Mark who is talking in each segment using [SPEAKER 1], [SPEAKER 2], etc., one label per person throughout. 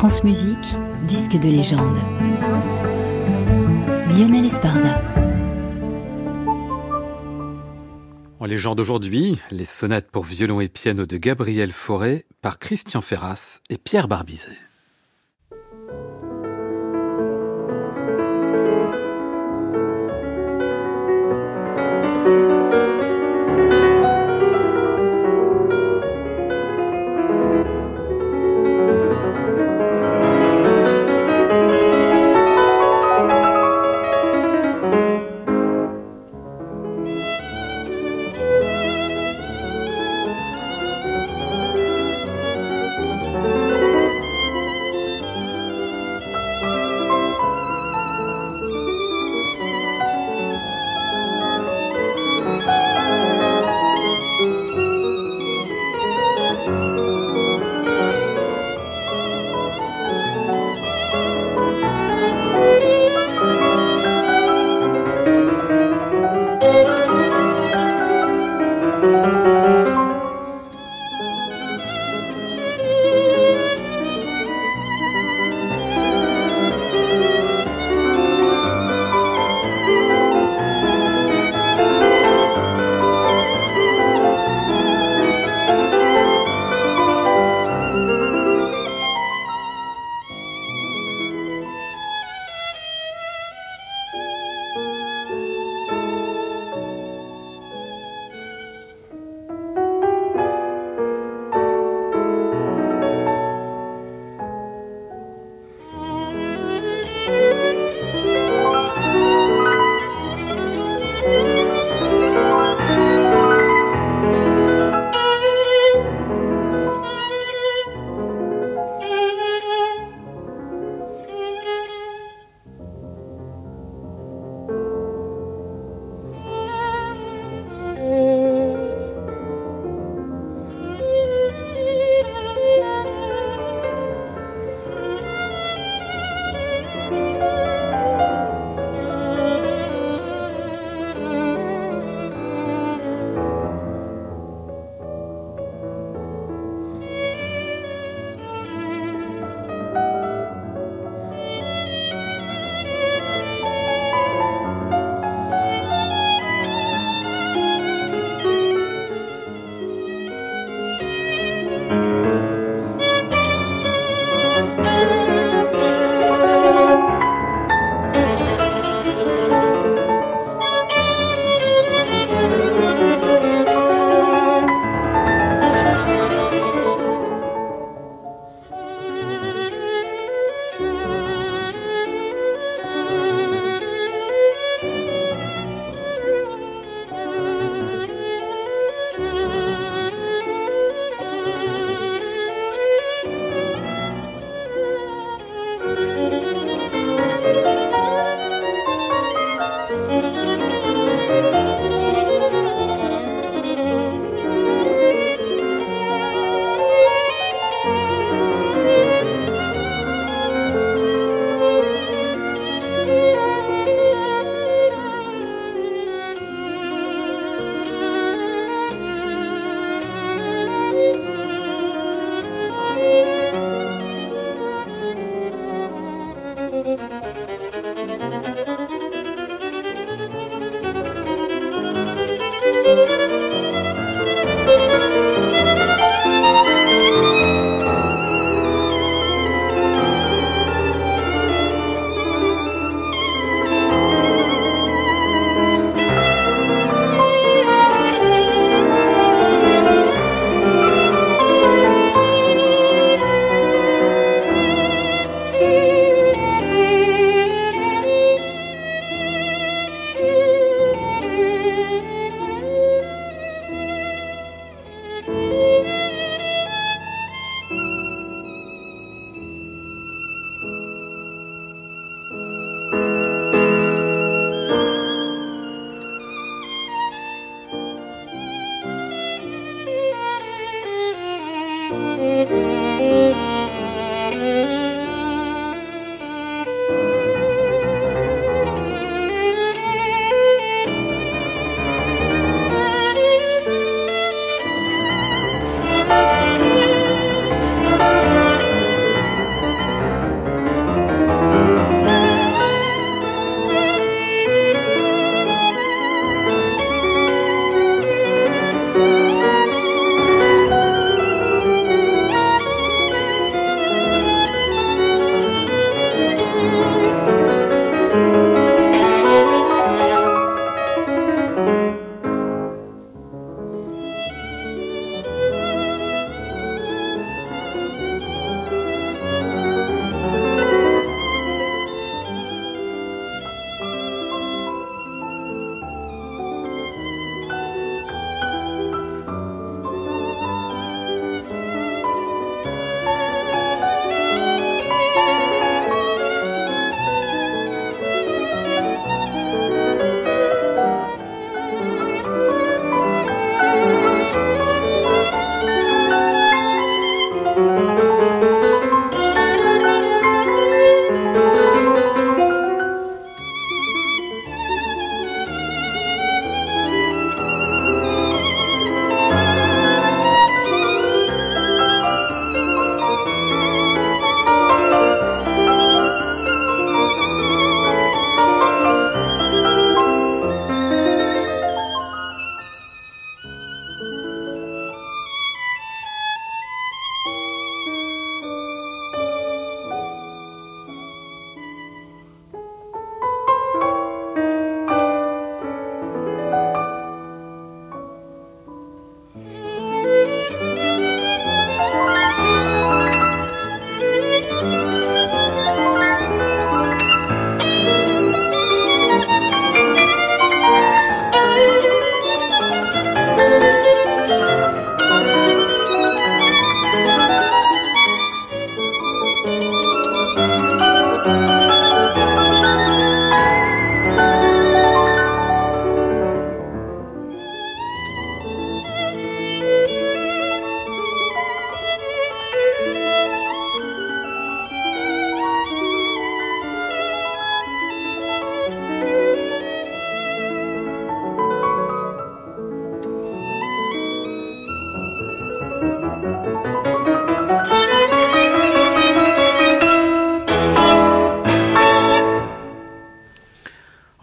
[SPEAKER 1] France Musique, disque de légende. Lionel Esparza.
[SPEAKER 2] En légende aujourd'hui, les sonates pour violon et piano de Gabriel Fauré par Christian Ferras et Pierre Barbizet.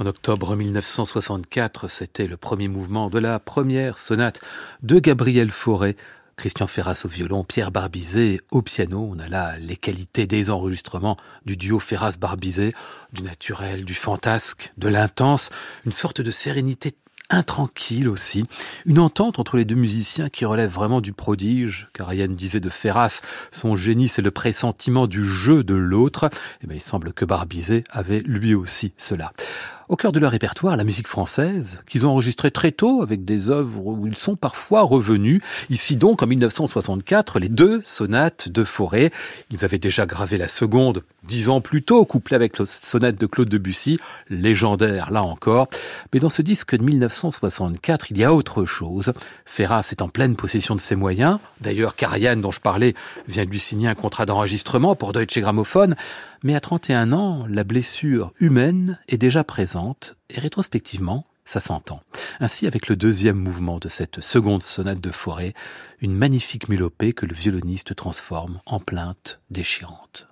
[SPEAKER 2] Octobre 1964, c'était le premier mouvement de la première sonate de Gabriel Fauré. Christian Ferras au violon, Pierre Barbizet au piano. On a là les qualités des enregistrements du duo Ferras-Barbizet, du naturel, du fantasque, de l'intense, une sorte de sérénité intranquille aussi, une entente entre les deux musiciens qui relève vraiment du prodige, car Ryan disait de Ferras, son génie c'est le pressentiment du jeu de l'autre, et eh bien il semble que Barbizet avait lui aussi cela. Au cœur de leur répertoire, la musique française, qu'ils ont enregistré très tôt avec des œuvres où ils sont parfois revenus. Ici donc, en 1964, les deux sonates de Forêt. Ils avaient déjà gravé la seconde dix ans plus tôt, couplée avec la sonate de Claude Debussy, légendaire là encore. Mais dans ce disque de 1964, il y a autre chose. Ferras est en pleine possession de ses moyens. D'ailleurs, Karian, dont je parlais, vient de lui signer un contrat d'enregistrement pour Deutsche Grammophon. Mais à 31 ans, la blessure humaine est déjà présente et rétrospectivement, ça s'entend. Ainsi, avec le deuxième mouvement de cette seconde sonate de forêt, une magnifique mélopée que le violoniste transforme en plainte déchirante.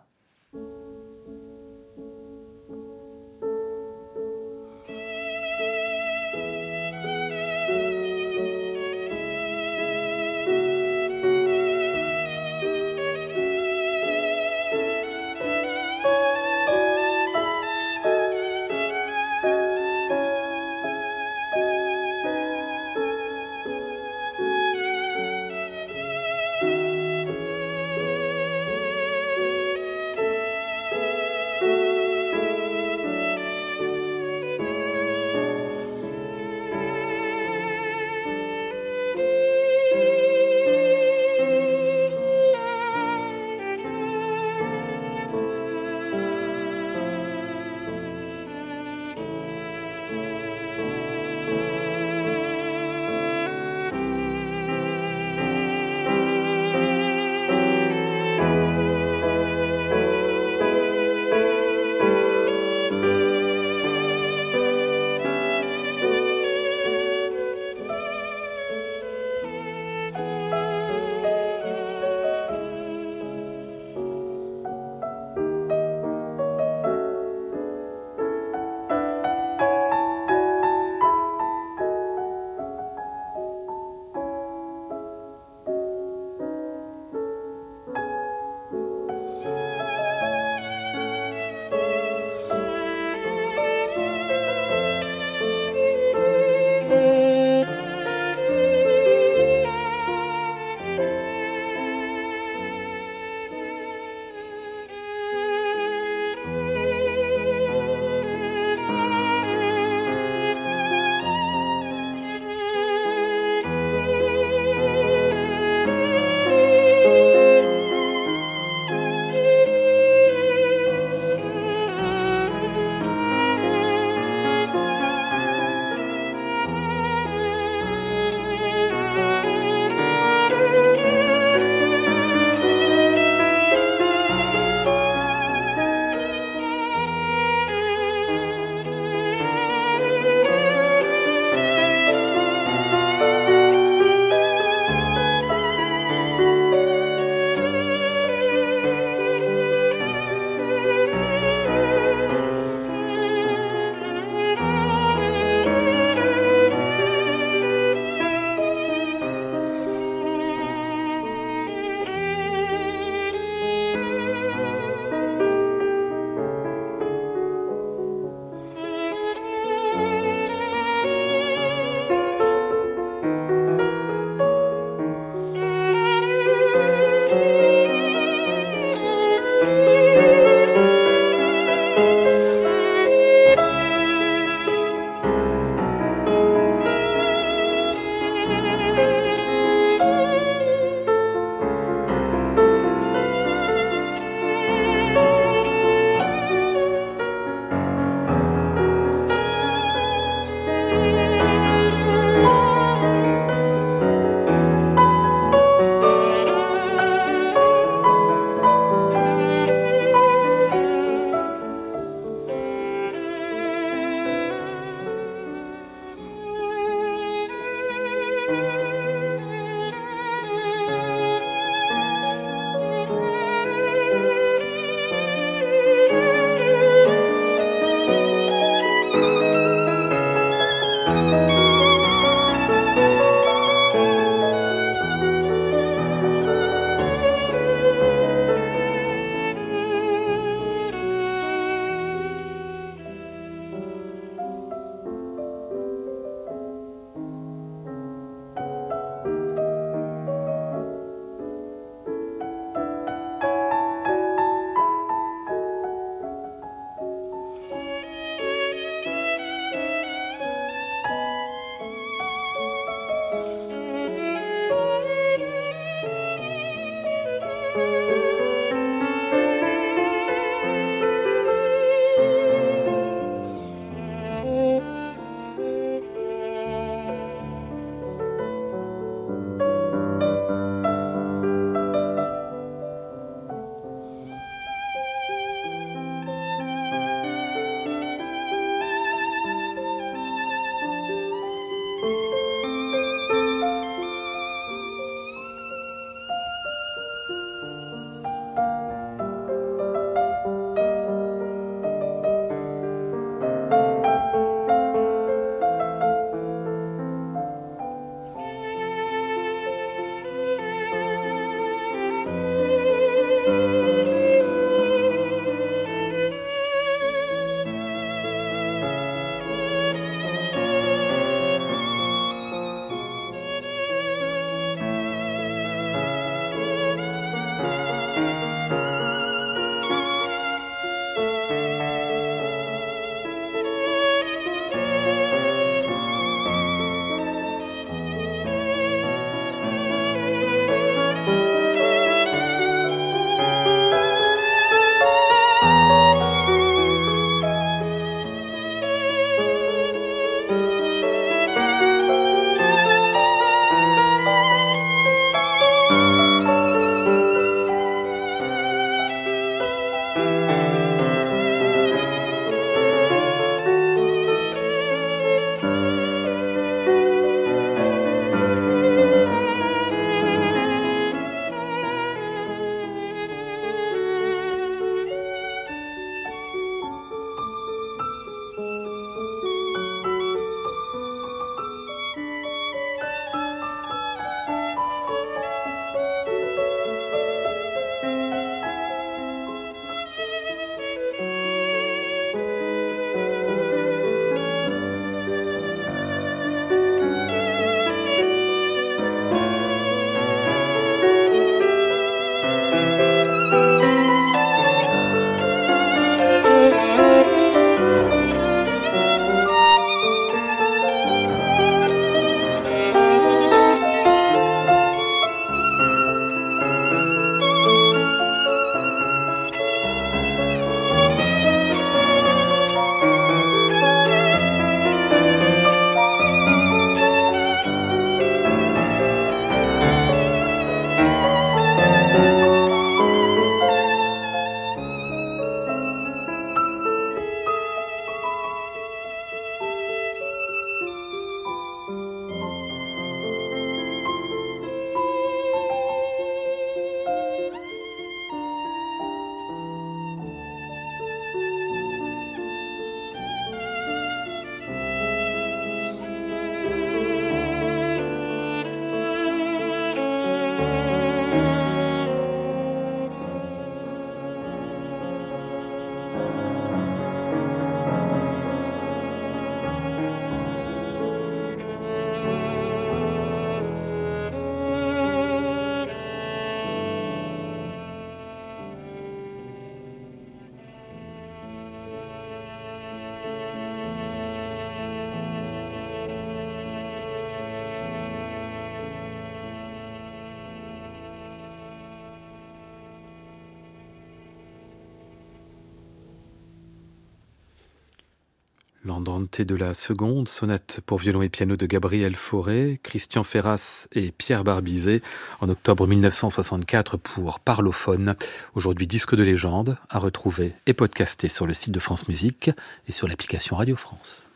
[SPEAKER 2] L'Andante de la seconde, sonate pour violon et piano de Gabriel Fauré, Christian Ferras et Pierre Barbizet en octobre 1964 pour Parlophone. Aujourd'hui disque de légende à retrouver et podcasté sur le site de France Musique et sur l'application Radio France.